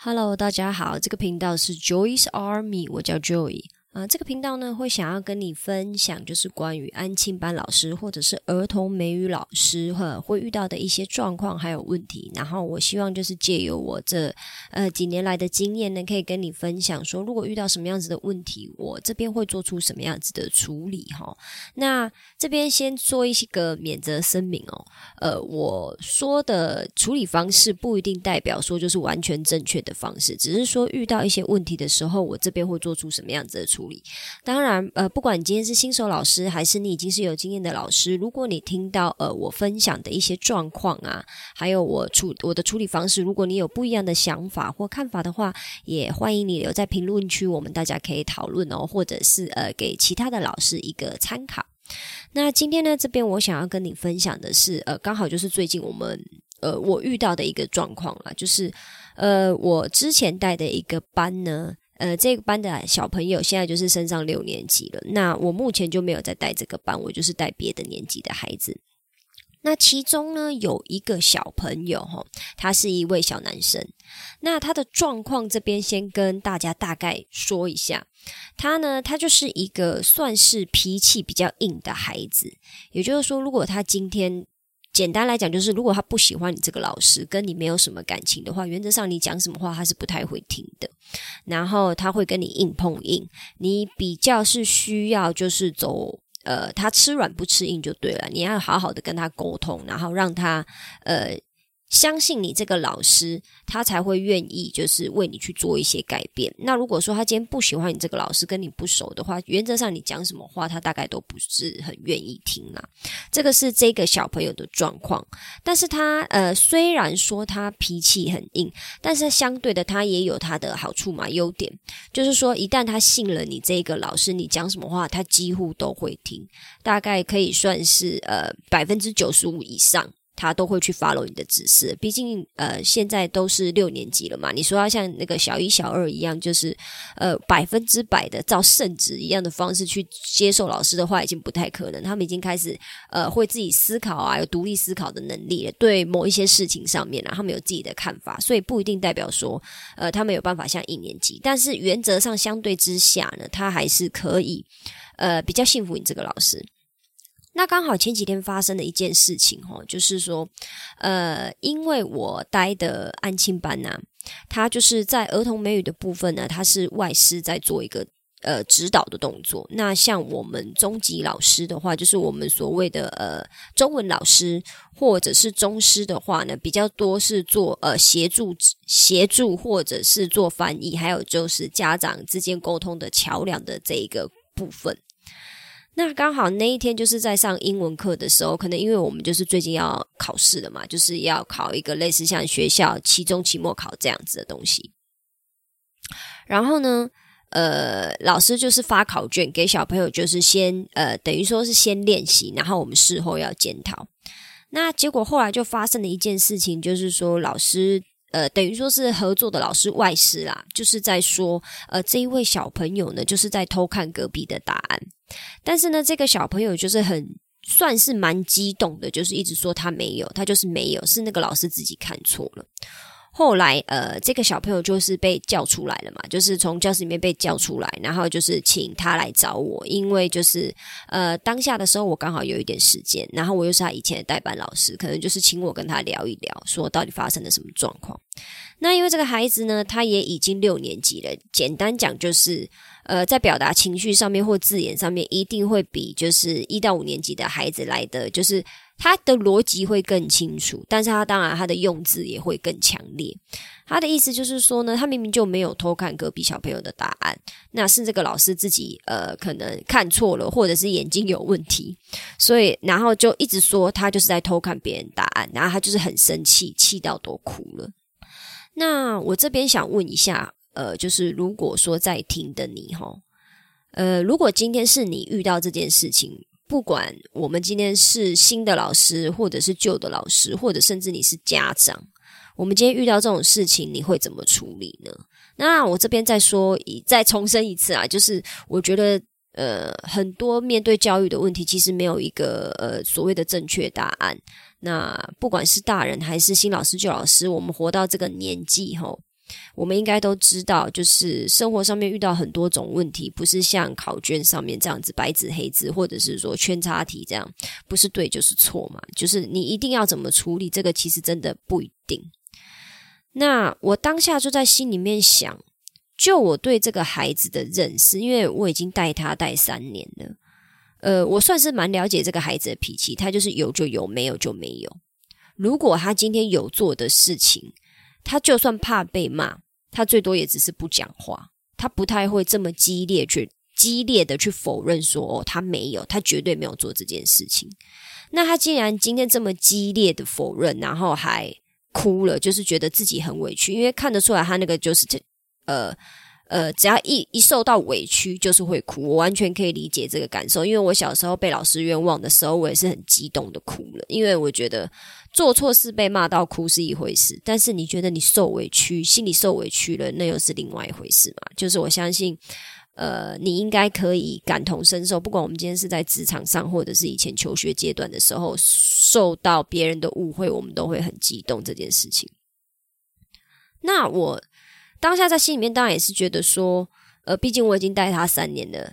Hello，大家好，这个频道是 Joyce Army，我叫 Joy。啊，这个频道呢会想要跟你分享，就是关于安庆班老师或者是儿童美语老师哈会遇到的一些状况还有问题。然后我希望就是借由我这呃几年来的经验呢，可以跟你分享说，如果遇到什么样子的问题，我这边会做出什么样子的处理哈。那这边先做一些个免责声明哦，呃，我说的处理方式不一定代表说就是完全正确的方式，只是说遇到一些问题的时候，我这边会做出什么样子的处。当然，呃，不管你今天是新手老师，还是你已经是有经验的老师，如果你听到呃我分享的一些状况啊，还有我处我的处理方式，如果你有不一样的想法或看法的话，也欢迎你留在评论区，我们大家可以讨论哦，或者是呃给其他的老师一个参考。那今天呢，这边我想要跟你分享的是，呃，刚好就是最近我们呃我遇到的一个状况啊，就是呃我之前带的一个班呢。呃，这个班的小朋友现在就是升上六年级了。那我目前就没有在带这个班，我就是带别的年级的孩子。那其中呢，有一个小朋友哈，他是一位小男生。那他的状况这边先跟大家大概说一下，他呢，他就是一个算是脾气比较硬的孩子。也就是说，如果他今天简单来讲，就是如果他不喜欢你这个老师，跟你没有什么感情的话，原则上你讲什么话他是不太会听的。然后他会跟你硬碰硬，你比较是需要就是走呃，他吃软不吃硬就对了。你要好好的跟他沟通，然后让他呃。相信你这个老师，他才会愿意就是为你去做一些改变。那如果说他今天不喜欢你这个老师，跟你不熟的话，原则上你讲什么话，他大概都不是很愿意听啦。这个是这个小朋友的状况。但是他呃，虽然说他脾气很硬，但是相对的他也有他的好处嘛，优点就是说，一旦他信了你这个老师，你讲什么话，他几乎都会听，大概可以算是呃百分之九十五以上。他都会去 follow 你的指示，毕竟呃现在都是六年级了嘛，你说要像那个小一、小二一样，就是呃百分之百的照圣旨一样的方式去接受老师的话，已经不太可能。他们已经开始呃会自己思考啊，有独立思考的能力了。对某一些事情上面啊，他们有自己的看法，所以不一定代表说呃他们有办法像一年级，但是原则上相对之下呢，他还是可以呃比较信服你这个老师。那刚好前几天发生的一件事情哦，就是说，呃，因为我待的安庆班呐，他就是在儿童美语的部分呢，他是外师在做一个呃指导的动作。那像我们中级老师的话，就是我们所谓的呃中文老师或者是中师的话呢，比较多是做呃协助协助或者是做翻译，还有就是家长之间沟通的桥梁的这一个部分。那刚好那一天就是在上英文课的时候，可能因为我们就是最近要考试了嘛，就是要考一个类似像学校期中、期末考这样子的东西。然后呢，呃，老师就是发考卷给小朋友，就是先呃，等于说是先练习，然后我们事后要检讨。那结果后来就发生了一件事情，就是说老师。呃，等于说是合作的老师外师啦，就是在说，呃，这一位小朋友呢，就是在偷看隔壁的答案，但是呢，这个小朋友就是很算是蛮激动的，就是一直说他没有，他就是没有，是那个老师自己看错了。后来，呃，这个小朋友就是被叫出来了嘛，就是从教室里面被叫出来，然后就是请他来找我，因为就是呃当下的时候我刚好有一点时间，然后我又是他以前的代班老师，可能就是请我跟他聊一聊，说到底发生了什么状况。那因为这个孩子呢，他也已经六年级了，简单讲就是呃在表达情绪上面或字眼上面，一定会比就是一到五年级的孩子来的就是。他的逻辑会更清楚，但是他当然他的用字也会更强烈。他的意思就是说呢，他明明就没有偷看隔壁小朋友的答案，那是这个老师自己呃可能看错了，或者是眼睛有问题，所以然后就一直说他就是在偷看别人答案，然后他就是很生气，气到都哭了。那我这边想问一下，呃，就是如果说在听的你哈，呃，如果今天是你遇到这件事情。不管我们今天是新的老师，或者是旧的老师，或者甚至你是家长，我们今天遇到这种事情，你会怎么处理呢？那我这边再说一再重申一次啊，就是我觉得呃，很多面对教育的问题，其实没有一个呃所谓的正确答案。那不管是大人还是新老师、旧老师，我们活到这个年纪吼，我们应该都知道，就是生活上面遇到很多种问题，不是像考卷上面这样子白纸黑字，或者是说圈叉题这样，不是对就是错嘛？就是你一定要怎么处理这个，其实真的不一定。那我当下就在心里面想，就我对这个孩子的认识，因为我已经带他带三年了，呃，我算是蛮了解这个孩子的脾气，他就是有就有，没有就没有。如果他今天有做的事情，他就算怕被骂，他最多也只是不讲话，他不太会这么激烈去激烈的去否认说哦，他没有，他绝对没有做这件事情。那他竟然今天这么激烈的否认，然后还哭了，就是觉得自己很委屈，因为看得出来他那个就是这呃。呃，只要一一受到委屈，就是会哭。我完全可以理解这个感受，因为我小时候被老师冤枉的时候，我也是很激动的哭了。因为我觉得做错事被骂到哭是一回事，但是你觉得你受委屈，心里受委屈了，那又是另外一回事嘛。就是我相信，呃，你应该可以感同身受。不管我们今天是在职场上，或者是以前求学阶段的时候，受到别人的误会，我们都会很激动这件事情。那我。当下在心里面当然也是觉得说，呃，毕竟我已经带他三年了，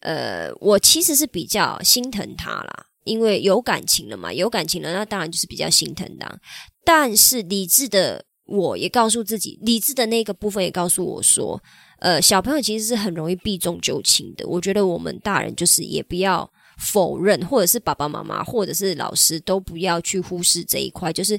呃，我其实是比较心疼他啦，因为有感情了嘛，有感情了，那当然就是比较心疼的。但是理智的我也告诉自己，理智的那个部分也告诉我说，呃，小朋友其实是很容易避重就轻的。我觉得我们大人就是也不要否认，或者是爸爸妈妈，或者是老师都不要去忽视这一块，就是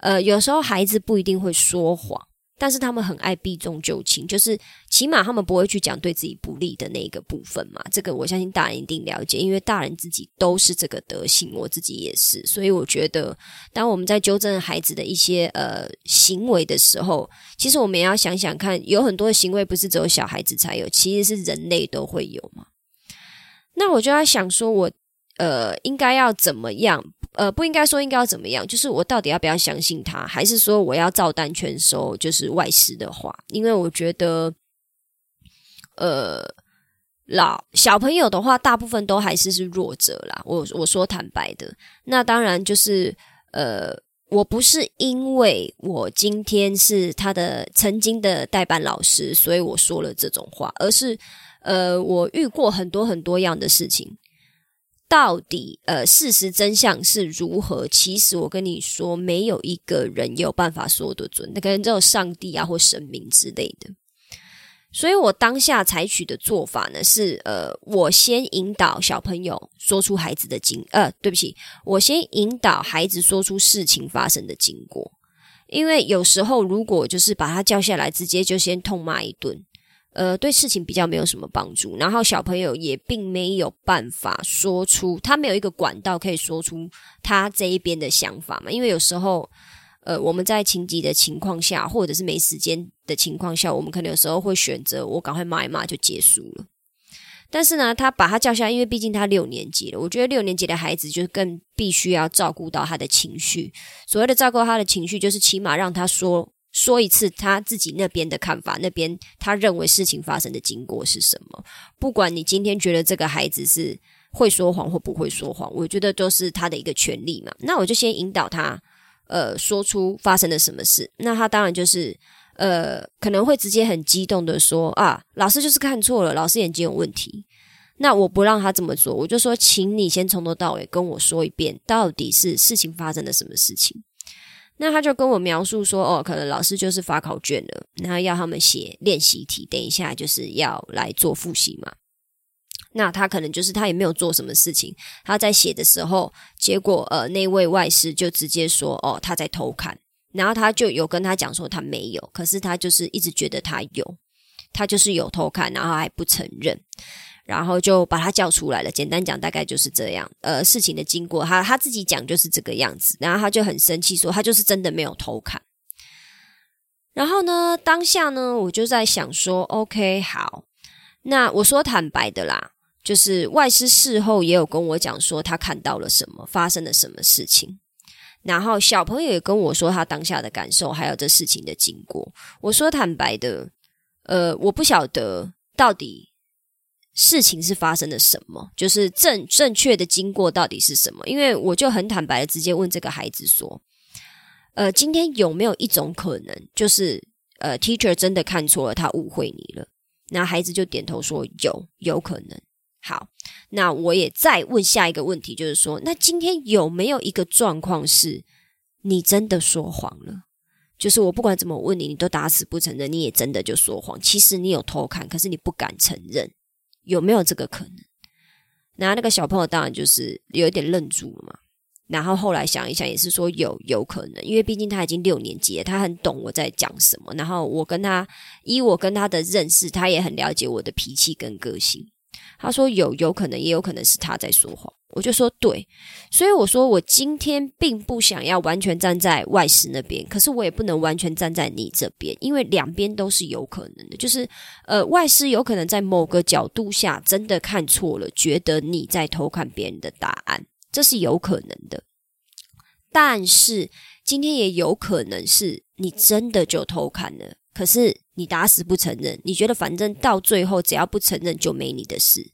呃，有时候孩子不一定会说谎。但是他们很爱避重就轻，就是起码他们不会去讲对自己不利的那个部分嘛。这个我相信大人一定了解，因为大人自己都是这个德行，我自己也是。所以我觉得，当我们在纠正孩子的一些呃行为的时候，其实我们也要想想看，有很多的行为不是只有小孩子才有，其实是人类都会有嘛。那我就在想说，我呃应该要怎么样？呃，不应该说应该要怎么样，就是我到底要不要相信他，还是说我要照单全收？就是外师的话，因为我觉得，呃，老小朋友的话，大部分都还是是弱者啦。我我说坦白的，那当然就是呃，我不是因为我今天是他的曾经的代班老师，所以我说了这种话，而是呃，我遇过很多很多样的事情。到底呃，事实真相是如何？其实我跟你说，没有一个人有办法说得准，那可能只有上帝啊或神明之类的。所以我当下采取的做法呢，是呃，我先引导小朋友说出孩子的经，呃，对不起，我先引导孩子说出事情发生的经过。因为有时候如果就是把他叫下来，直接就先痛骂一顿。呃，对事情比较没有什么帮助，然后小朋友也并没有办法说出，他没有一个管道可以说出他这一边的想法嘛。因为有时候，呃，我们在情急的情况下，或者是没时间的情况下，我们可能有时候会选择我赶快骂一骂就结束了。但是呢，他把他叫下来，因为毕竟他六年级了，我觉得六年级的孩子就更必须要照顾到他的情绪。所谓的照顾他的情绪，就是起码让他说。说一次他自己那边的看法，那边他认为事情发生的经过是什么？不管你今天觉得这个孩子是会说谎或不会说谎，我觉得都是他的一个权利嘛。那我就先引导他，呃，说出发生了什么事。那他当然就是呃，可能会直接很激动的说啊，老师就是看错了，老师眼睛有问题。那我不让他这么做，我就说，请你先从头到尾跟我说一遍，到底是事情发生了什么事情。那他就跟我描述说，哦，可能老师就是发考卷了，然后要他们写练习题，等一下就是要来做复习嘛。那他可能就是他也没有做什么事情，他在写的时候，结果呃那位外师就直接说，哦他在偷看，然后他就有跟他讲说他没有，可是他就是一直觉得他有，他就是有偷看，然后还不承认。然后就把他叫出来了。简单讲，大概就是这样。呃，事情的经过，他他自己讲就是这个样子。然后他就很生气，说他就是真的没有偷看。然后呢，当下呢，我就在想说，OK，好，那我说坦白的啦，就是外师事后也有跟我讲说他看到了什么，发生了什么事情。然后小朋友也跟我说他当下的感受，还有这事情的经过。我说坦白的，呃，我不晓得到底。事情是发生了什么？就是正正确的经过到底是什么？因为我就很坦白的直接问这个孩子说：“呃，今天有没有一种可能，就是呃，teacher 真的看错了，他误会你了。那孩子就点头说有，有可能。好，那我也再问下一个问题，就是说，那今天有没有一个状况是你真的说谎了？就是我不管怎么问你，你都打死不承认，你也真的就说谎。其实你有偷看，可是你不敢承认，有没有这个可能？然后那个小朋友当然就是有一点愣住了嘛。然后后来想一想，也是说有有可能，因为毕竟他已经六年级了，他很懂我在讲什么。然后我跟他以我跟他的认识，他也很了解我的脾气跟个性。他说有有可能，也有可能是他在说谎。我就说对，所以我说我今天并不想要完全站在外师那边，可是我也不能完全站在你这边，因为两边都是有可能的。就是呃，外师有可能在某个角度下真的看错了，觉得你在偷看别人的答案，这是有可能的。但是今天也有可能是你真的就偷看了，可是你打死不承认，你觉得反正到最后只要不承认就没你的事。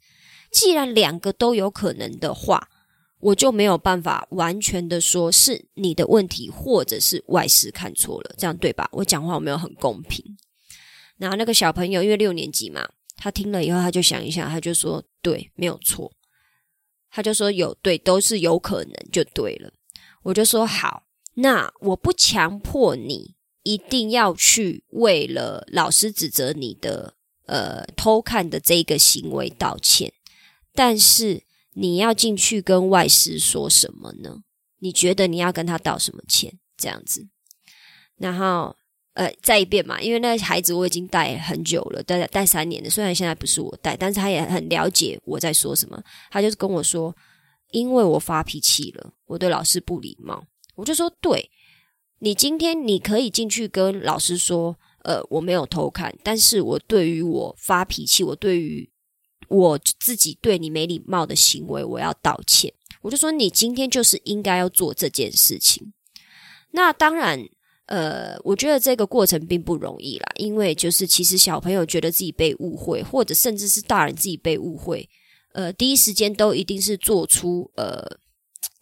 既然两个都有可能的话，我就没有办法完全的说是你的问题，或者是外师看错了，这样对吧？我讲话有没有很公平？然后那个小朋友因为六年级嘛，他听了以后他就想一下，他就说对，没有错，他就说有对，都是有可能就对了。我就说好，那我不强迫你一定要去为了老师指责你的呃偷看的这个行为道歉。但是你要进去跟外师说什么呢？你觉得你要跟他道什么歉？这样子，然后呃，再一遍嘛，因为那孩子我已经带很久了，带带三年了。虽然现在不是我带，但是他也很了解我在说什么。他就是跟我说，因为我发脾气了，我对老师不礼貌。我就说，对你今天你可以进去跟老师说，呃，我没有偷看，但是我对于我发脾气，我对于。我自己对你没礼貌的行为，我要道歉。我就说你今天就是应该要做这件事情。那当然，呃，我觉得这个过程并不容易啦，因为就是其实小朋友觉得自己被误会，或者甚至是大人自己被误会，呃，第一时间都一定是做出呃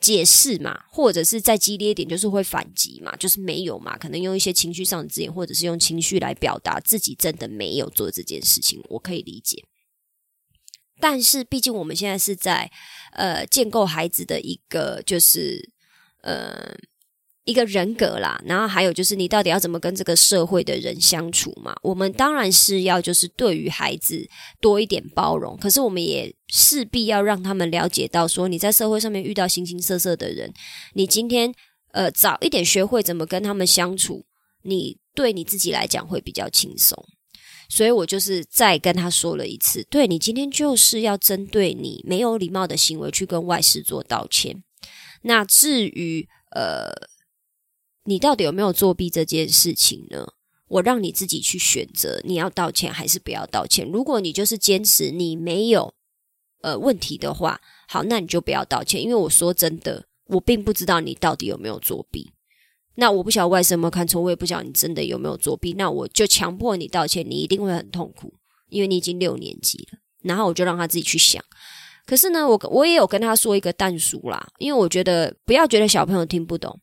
解释嘛，或者是再激烈一点，就是会反击嘛，就是没有嘛，可能用一些情绪上的字眼，或者是用情绪来表达自己真的没有做这件事情，我可以理解。但是，毕竟我们现在是在呃建构孩子的一个就是呃一个人格啦，然后还有就是你到底要怎么跟这个社会的人相处嘛？我们当然是要就是对于孩子多一点包容，可是我们也势必要让他们了解到，说你在社会上面遇到形形色色的人，你今天呃早一点学会怎么跟他们相处，你对你自己来讲会比较轻松。所以我就是再跟他说了一次，对你今天就是要针对你没有礼貌的行为去跟外事做道歉。那至于呃，你到底有没有作弊这件事情呢？我让你自己去选择，你要道歉还是不要道歉。如果你就是坚持你没有呃问题的话，好，那你就不要道歉。因为我说真的，我并不知道你到底有没有作弊。那我不晓得外甥有没有看错，我也不晓得你真的有没有作弊。那我就强迫你道歉，你一定会很痛苦，因为你已经六年级了。然后我就让他自己去想。可是呢，我我也有跟他说一个淡书啦，因为我觉得不要觉得小朋友听不懂。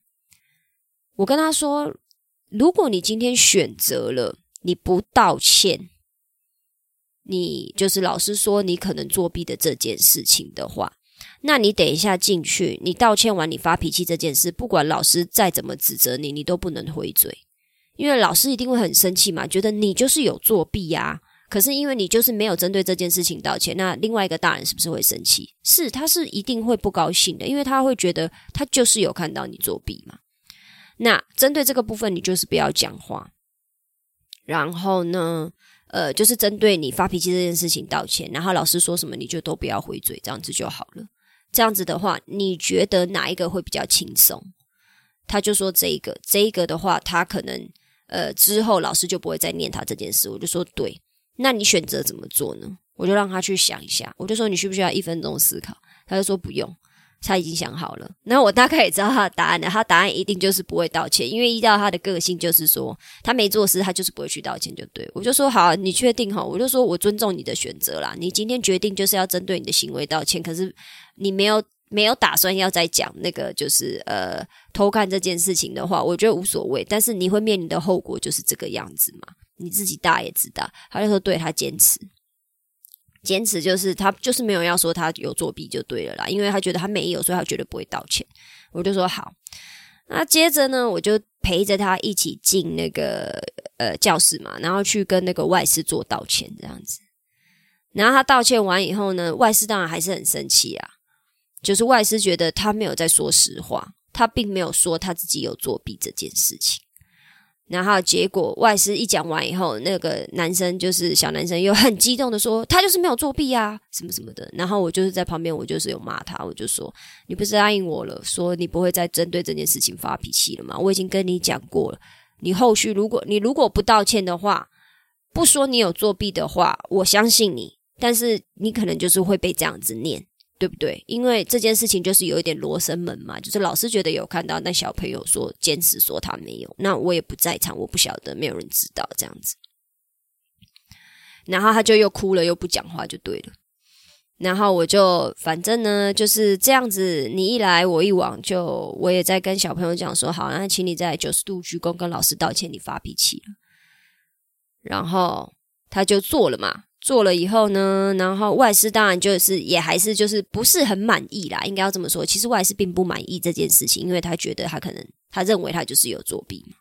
我跟他说，如果你今天选择了你不道歉，你就是老师说你可能作弊的这件事情的话。那你等一下进去，你道歉完，你发脾气这件事，不管老师再怎么指责你，你都不能回嘴，因为老师一定会很生气嘛，觉得你就是有作弊呀。可是因为你就是没有针对这件事情道歉，那另外一个大人是不是会生气？是，他是一定会不高兴的，因为他会觉得他就是有看到你作弊嘛。那针对这个部分，你就是不要讲话，然后呢，呃，就是针对你发脾气这件事情道歉，然后老师说什么你就都不要回嘴，这样子就好了。这样子的话，你觉得哪一个会比较轻松？他就说这一个，这一个的话，他可能呃之后老师就不会再念他这件事。我就说对，那你选择怎么做呢？我就让他去想一下。我就说你需不需要一分钟思考？他就说不用。他已经想好了，那我大概也知道他的答案了。他答案一定就是不会道歉，因为依照他的个性，就是说他没做事，他就是不会去道歉，就对我就说好，你确定哈？我就说我尊重你的选择啦。你今天决定就是要针对你的行为道歉，可是你没有没有打算要再讲那个就是呃偷看这件事情的话，我觉得无所谓。但是你会面临的后果就是这个样子嘛？你自己大也知道。他就说对他坚持，坚持就是他就是没有要说他有作弊就对了啦，因为他觉得他没有，所以他绝对不会道歉。我就说好。那接着呢，我就陪着他一起进那个呃教室嘛，然后去跟那个外师做道歉这样子。然后他道歉完以后呢，外师当然还是很生气啊。就是外师觉得他没有在说实话，他并没有说他自己有作弊这件事情。然后结果外师一讲完以后，那个男生就是小男生又很激动的说：“他就是没有作弊啊，什么什么的。”然后我就是在旁边，我就是有骂他，我就说：“你不是答应我了，说你不会再针对这件事情发脾气了吗？我已经跟你讲过了，你后续如果你如果不道歉的话，不说你有作弊的话，我相信你，但是你可能就是会被这样子念。”对不对？因为这件事情就是有一点罗生门嘛，就是老师觉得有看到，但小朋友说坚持说他没有，那我也不在场，我不晓得，没有人知道这样子。然后他就又哭了，又不讲话，就对了。然后我就反正呢就是这样子，你一来我一往，就我也在跟小朋友讲说，好，那请你在九十度鞠躬跟老师道歉，你发脾气了。然后他就做了嘛。做了以后呢，然后外师当然就是也还是就是不是很满意啦，应该要这么说。其实外师并不满意这件事情，因为他觉得他可能他认为他就是有作弊嘛。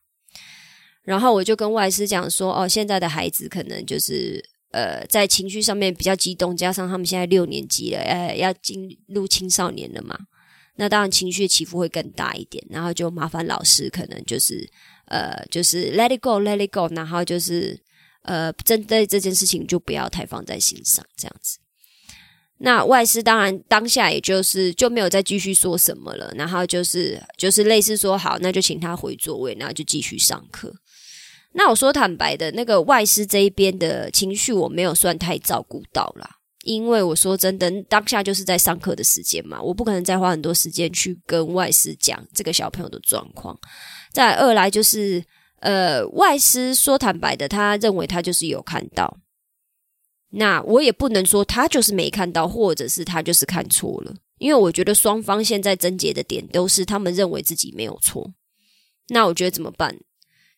然后我就跟外师讲说，哦，现在的孩子可能就是呃在情绪上面比较激动，加上他们现在六年级了，呃要进入青少年了嘛，那当然情绪起伏会更大一点。然后就麻烦老师可能就是呃就是 let it go，let it go，然后就是。呃，针对这件事情就不要太放在心上，这样子。那外师当然当下也就是就没有再继续说什么了，然后就是就是类似说好，那就请他回座位，然后就继续上课。那我说坦白的，那个外师这一边的情绪我没有算太照顾到啦，因为我说真的，当下就是在上课的时间嘛，我不可能再花很多时间去跟外师讲这个小朋友的状况。再二来就是。呃，外师说坦白的，他认为他就是有看到，那我也不能说他就是没看到，或者是他就是看错了，因为我觉得双方现在症结的点都是他们认为自己没有错。那我觉得怎么办？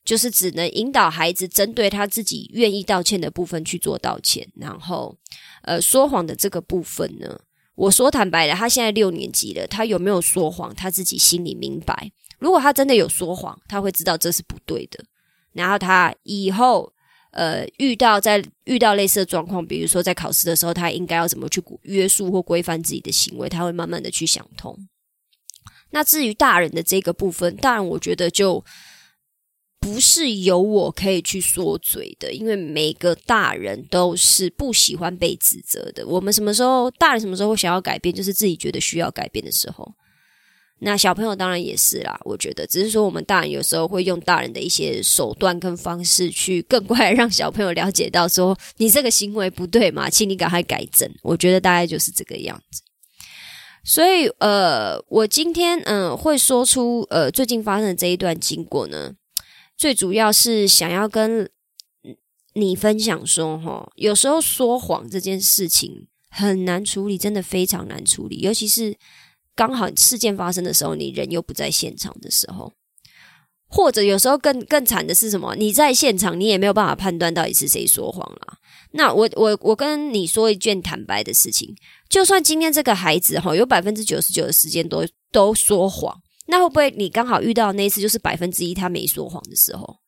就是只能引导孩子针对他自己愿意道歉的部分去做道歉，然后呃说谎的这个部分呢，我说坦白的，他现在六年级了，他有没有说谎，他自己心里明白。如果他真的有说谎，他会知道这是不对的。然后他以后呃遇到在遇到类似的状况，比如说在考试的时候，他应该要怎么去约束或规范自己的行为，他会慢慢的去想通。那至于大人的这个部分，当然我觉得就不是由我可以去说嘴的，因为每个大人都是不喜欢被指责的。我们什么时候大人什么时候会想要改变，就是自己觉得需要改变的时候。那小朋友当然也是啦，我觉得只是说我们大人有时候会用大人的一些手段跟方式去更快让小朋友了解到说你这个行为不对嘛，请你赶快改正。我觉得大概就是这个样子。所以呃，我今天嗯会说出呃最近发生的这一段经过呢，最主要是想要跟你分享说哈，有时候说谎这件事情很难处理，真的非常难处理，尤其是。刚好事件发生的时候，你人又不在现场的时候，或者有时候更更惨的是什么？你在现场，你也没有办法判断到底是谁说谎了。那我我我跟你说一件坦白的事情，就算今天这个孩子哈有百分之九十九的时间都都说谎，那会不会你刚好遇到那一次就是百分之一他没说谎的时候？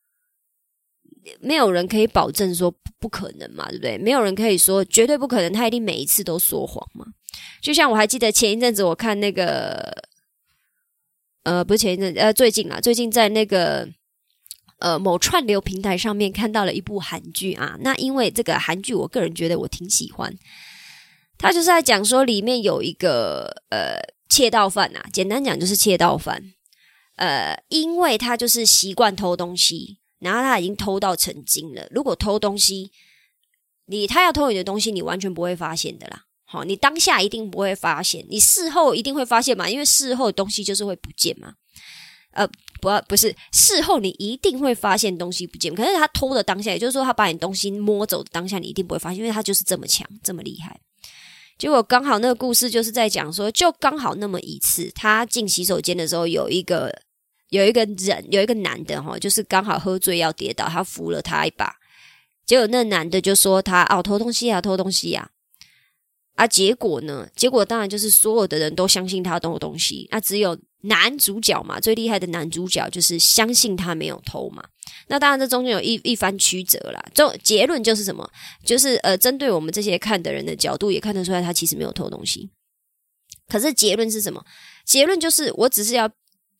没有人可以保证说不可能嘛，对不对？没有人可以说绝对不可能，他一定每一次都说谎嘛。就像我还记得前一阵子我看那个，呃，不是前一阵，呃，最近啊，最近在那个呃某串流平台上面看到了一部韩剧啊。那因为这个韩剧，我个人觉得我挺喜欢。他就是在讲说里面有一个呃窃盗犯啊，简单讲就是窃盗犯。呃，因为他就是习惯偷东西，然后他已经偷到成精了。如果偷东西，你他要偷你的东西，你完全不会发现的啦。好，你当下一定不会发现，你事后一定会发现嘛？因为事后东西就是会不见嘛。呃，不，不是事后你一定会发现东西不见，可是他偷的当下，也就是说他把你东西摸走的当下，你一定不会发现，因为他就是这么强，这么厉害。结果刚好那个故事就是在讲说，就刚好那么一次，他进洗手间的时候，有一个有一个人，有一个男的哈，就是刚好喝醉要跌倒，他扶了他一把，结果那男的就说他哦偷东西啊，偷东西呀。啊，结果呢？结果当然就是所有的人都相信他偷东西，那只有男主角嘛，最厉害的男主角就是相信他没有偷嘛。那当然这中间有一一番曲折啦。就结论就是什么？就是呃，针对我们这些看的人的角度，也看得出来他其实没有偷东西。可是结论是什么？结论就是我只是要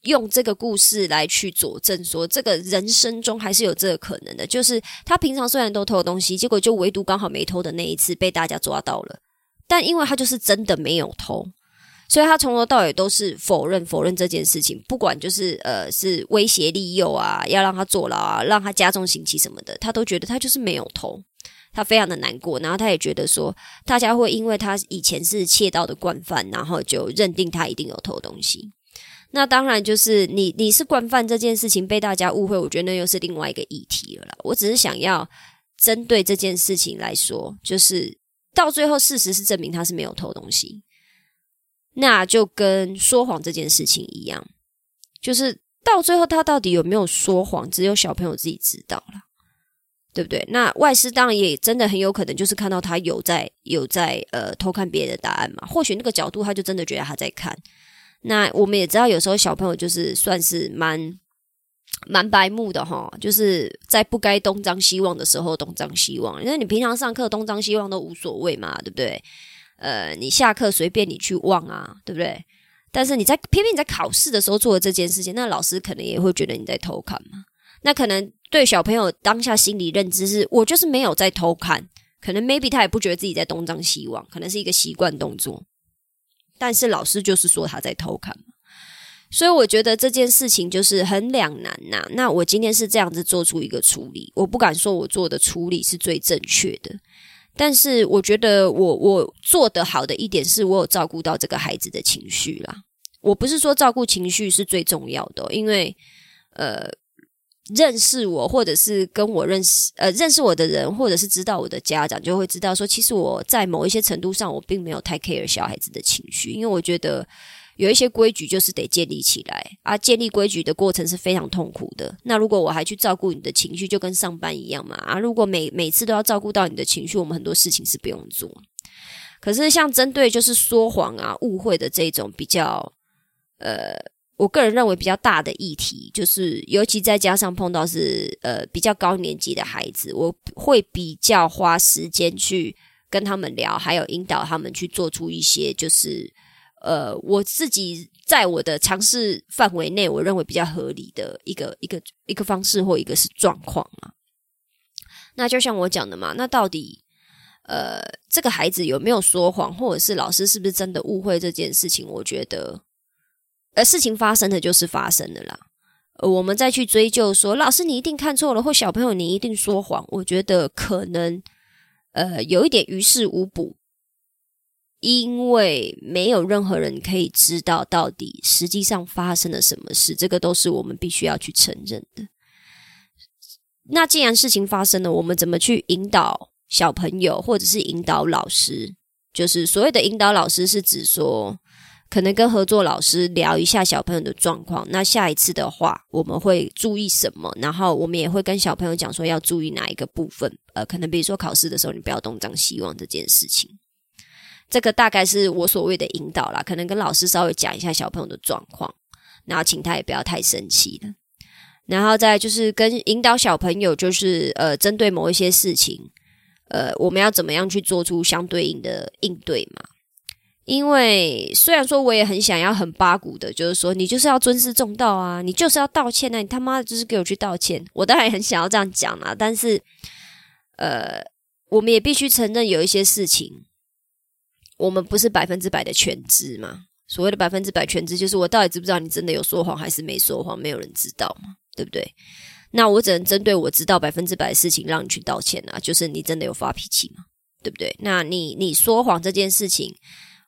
用这个故事来去佐证，说这个人生中还是有这个可能的。就是他平常虽然都偷东西，结果就唯独刚好没偷的那一次被大家抓到了。但因为他就是真的没有偷，所以他从头到尾都是否认否认这件事情，不管就是呃是威胁利诱啊，要让他坐牢啊，让他加重刑期什么的，他都觉得他就是没有偷，他非常的难过，然后他也觉得说大家会因为他以前是窃盗的惯犯，然后就认定他一定有偷东西。那当然就是你你是惯犯这件事情被大家误会，我觉得那又是另外一个议题了。我只是想要针对这件事情来说，就是。到最后，事实是证明他是没有偷东西，那就跟说谎这件事情一样，就是到最后他到底有没有说谎，只有小朋友自己知道了，对不对？那外师当然也真的很有可能就是看到他有在有在呃偷看别人的答案嘛，或许那个角度他就真的觉得他在看。那我们也知道，有时候小朋友就是算是蛮。蛮白目的哈，就是在不该东张西望的时候东张西望。因为你平常上课东张西望都无所谓嘛，对不对？呃，你下课随便你去望啊，对不对？但是你在偏偏你在考试的时候做了这件事情，那老师可能也会觉得你在偷看嘛。那可能对小朋友当下心理认知是我就是没有在偷看，可能 maybe 他也不觉得自己在东张西望，可能是一个习惯动作。但是老师就是说他在偷看。所以我觉得这件事情就是很两难呐。那我今天是这样子做出一个处理，我不敢说我做的处理是最正确的，但是我觉得我我做的好的一点是我有照顾到这个孩子的情绪啦。我不是说照顾情绪是最重要的，因为呃，认识我或者是跟我认识呃认识我的人，或者是知道我的家长，就会知道说，其实我在某一些程度上，我并没有太 care 小孩子的情绪，因为我觉得。有一些规矩就是得建立起来啊，建立规矩的过程是非常痛苦的。那如果我还去照顾你的情绪，就跟上班一样嘛啊！如果每每次都要照顾到你的情绪，我们很多事情是不用做。可是像针对就是说谎啊、误会的这种比较，呃，我个人认为比较大的议题，就是尤其再加上碰到是呃比较高年级的孩子，我会比较花时间去跟他们聊，还有引导他们去做出一些就是。呃，我自己在我的尝试范围内，我认为比较合理的一个一个一个方式或一个是状况啊。那就像我讲的嘛，那到底呃，这个孩子有没有说谎，或者是老师是不是真的误会这件事情？我觉得，呃，事情发生的就是发生的啦。我们再去追究说，老师你一定看错了，或小朋友你一定说谎，我觉得可能呃有一点于事无补。因为没有任何人可以知道到底实际上发生了什么事，这个都是我们必须要去承认的。那既然事情发生了，我们怎么去引导小朋友，或者是引导老师？就是所谓的引导老师，是指说可能跟合作老师聊一下小朋友的状况。那下一次的话，我们会注意什么？然后我们也会跟小朋友讲说要注意哪一个部分。呃，可能比如说考试的时候，你不要东张西望这件事情。这个大概是我所谓的引导啦，可能跟老师稍微讲一下小朋友的状况，然后请他也不要太生气了，然后再就是跟引导小朋友，就是呃，针对某一些事情，呃，我们要怎么样去做出相对应的应对嘛？因为虽然说我也很想要很八股的，就是说你就是要尊师重道啊，你就是要道歉啊，你他妈的就是给我去道歉，我当然也很想要这样讲啊，但是呃，我们也必须承认有一些事情。我们不是百分之百的全知嘛？所谓的百分之百全知，就是我到底知不知道你真的有说谎还是没说谎，没有人知道嘛，对不对？那我只能针对我知道百分之百的事情让你去道歉啊，就是你真的有发脾气嘛，对不对？那你你说谎这件事情，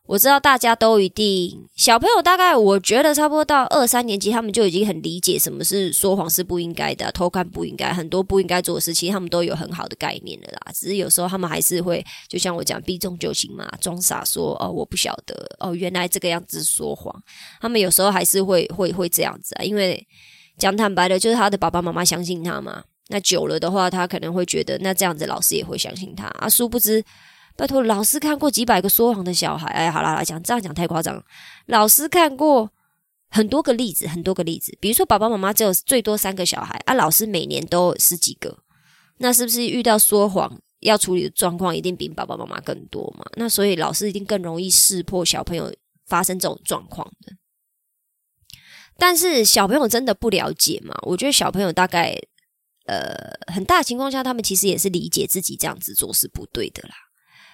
我知道大家都一定小朋友大概我觉得差不多到二三年级，他们就已经很理解什么是说谎是不应该的，偷看不应该，很多不应该做的事情，他们都有很好的概念的啦。只是有时候他们还是会，就像我讲避重就轻嘛，装傻说哦我不晓得哦原来这个样子说谎，他们有时候还是会会会这样子啊，因为讲坦白的，就是他的爸爸妈妈相信他嘛，那久了的话，他可能会觉得那这样子老师也会相信他啊，殊不知。拜托，老师看过几百个说谎的小孩。哎，好啦，来讲这样讲太夸张。老师看过很多个例子，很多个例子。比如说，爸爸妈妈只有最多三个小孩，啊，老师每年都十几个，那是不是遇到说谎要处理的状况一定比爸爸妈妈更多嘛？那所以老师一定更容易识破小朋友发生这种状况的。但是小朋友真的不了解嘛？我觉得小朋友大概呃很大情况下，他们其实也是理解自己这样子做是不对的啦。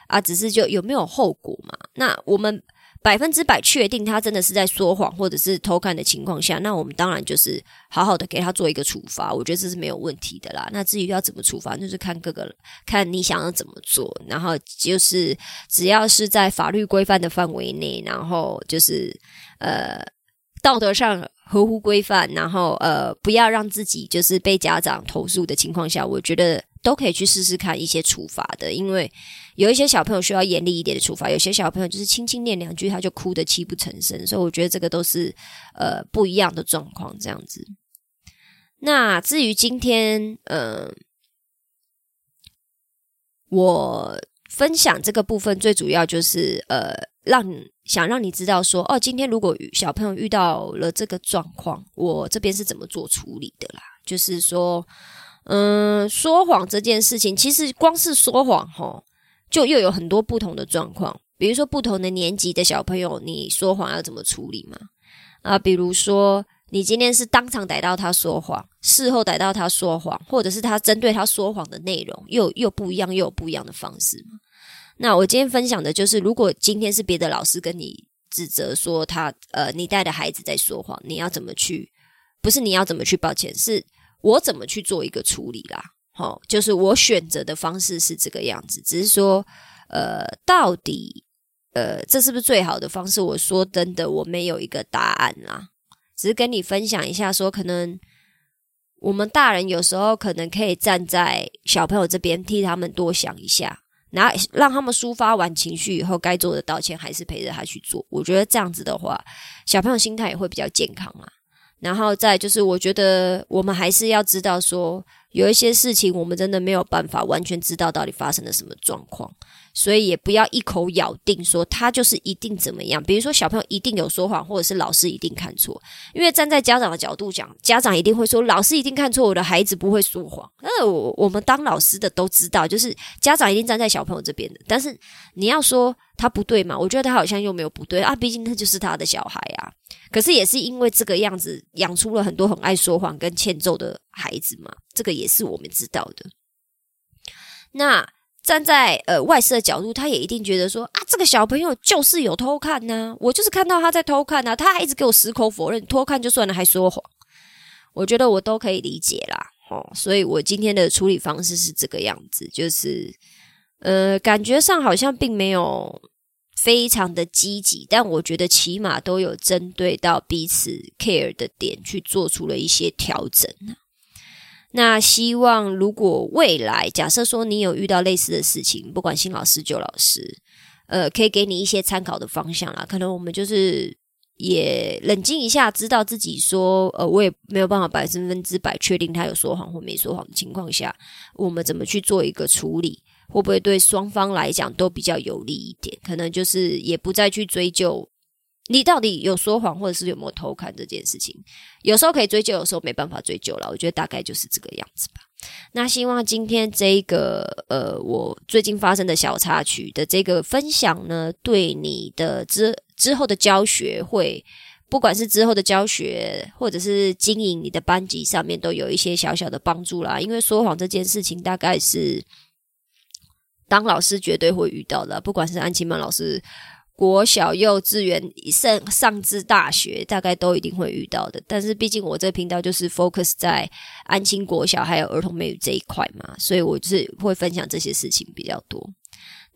啊，只是就有没有后果嘛？那我们百分之百确定他真的是在说谎或者是偷看的情况下，那我们当然就是好好的给他做一个处罚，我觉得这是没有问题的啦。那至于要怎么处罚，就是看各个看你想要怎么做，然后就是只要是在法律规范的范围内，然后就是呃道德上合乎规范，然后呃不要让自己就是被家长投诉的情况下，我觉得。都可以去试试看一些处罚的，因为有一些小朋友需要严厉一点的处罚，有些小朋友就是轻轻念两句他就哭得泣不成声，所以我觉得这个都是呃不一样的状况这样子。那至于今天，嗯，我分享这个部分最主要就是呃，让想让你知道说，哦，今天如果小朋友遇到了这个状况，我这边是怎么做处理的啦，就是说。嗯，说谎这件事情，其实光是说谎吼，就又有很多不同的状况。比如说，不同的年级的小朋友，你说谎要怎么处理嘛？啊，比如说，你今天是当场逮到他说谎，事后逮到他说谎，或者是他针对他说谎的内容，又又不一样，又有不一样的方式？那我今天分享的就是，如果今天是别的老师跟你指责说他呃，你带的孩子在说谎，你要怎么去？不是你要怎么去？抱歉，是。我怎么去做一个处理啦？好，就是我选择的方式是这个样子，只是说，呃，到底，呃，这是不是最好的方式？我说真的，我没有一个答案啦，只是跟你分享一下，说可能我们大人有时候可能可以站在小朋友这边，替他们多想一下，然后让他们抒发完情绪以后，该做的道歉还是陪着他去做。我觉得这样子的话，小朋友心态也会比较健康啊。然后再就是，我觉得我们还是要知道说。有一些事情，我们真的没有办法完全知道到底发生了什么状况，所以也不要一口咬定说他就是一定怎么样。比如说，小朋友一定有说谎，或者是老师一定看错。因为站在家长的角度讲，家长一定会说老师一定看错，我的孩子不会说谎。那我我们当老师的都知道，就是家长一定站在小朋友这边的。但是你要说他不对嘛？我觉得他好像又没有不对啊，毕竟他就是他的小孩啊。可是也是因为这个样子，养出了很多很爱说谎跟欠揍的孩子嘛。这个也是我们知道的。那站在呃外事的角度，他也一定觉得说啊，这个小朋友就是有偷看呐，我就是看到他在偷看呐，他还一直给我矢口否认，偷看就算了，还说谎。我觉得我都可以理解啦，哦，所以我今天的处理方式是这个样子，就是呃，感觉上好像并没有非常的积极，但我觉得起码都有针对到彼此 care 的点去做出了一些调整那希望，如果未来假设说你有遇到类似的事情，不管新老师旧老师，呃，可以给你一些参考的方向啦。可能我们就是也冷静一下，知道自己说，呃，我也没有办法百分之百确定他有说谎或没说谎的情况下，我们怎么去做一个处理，会不会对双方来讲都比较有利一点？可能就是也不再去追究。你到底有说谎，或者是有没有偷看这件事情？有时候可以追究，有时候没办法追究了。我觉得大概就是这个样子吧。那希望今天这个呃，我最近发生的小插曲的这个分享呢，对你的之之后的教学会，不管是之后的教学，或者是经营你的班级上面，都有一些小小的帮助啦。因为说谎这件事情，大概是当老师绝对会遇到的，不管是安琪曼老师。国小、幼稚园上上至大学，大概都一定会遇到的。但是毕竟我这个频道就是 focus 在安亲国小还有儿童美语这一块嘛，所以我就是会分享这些事情比较多。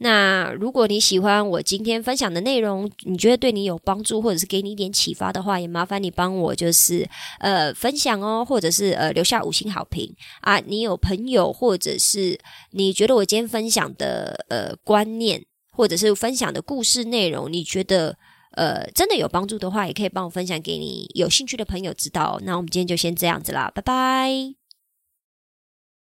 那如果你喜欢我今天分享的内容，你觉得对你有帮助，或者是给你一点启发的话，也麻烦你帮我就是呃分享哦，或者是呃留下五星好评啊。你有朋友，或者是你觉得我今天分享的呃观念，或者是分享的故事内容，你觉得呃真的有帮助的话，也可以帮我分享给你有兴趣的朋友知道。那我们今天就先这样子啦，拜拜。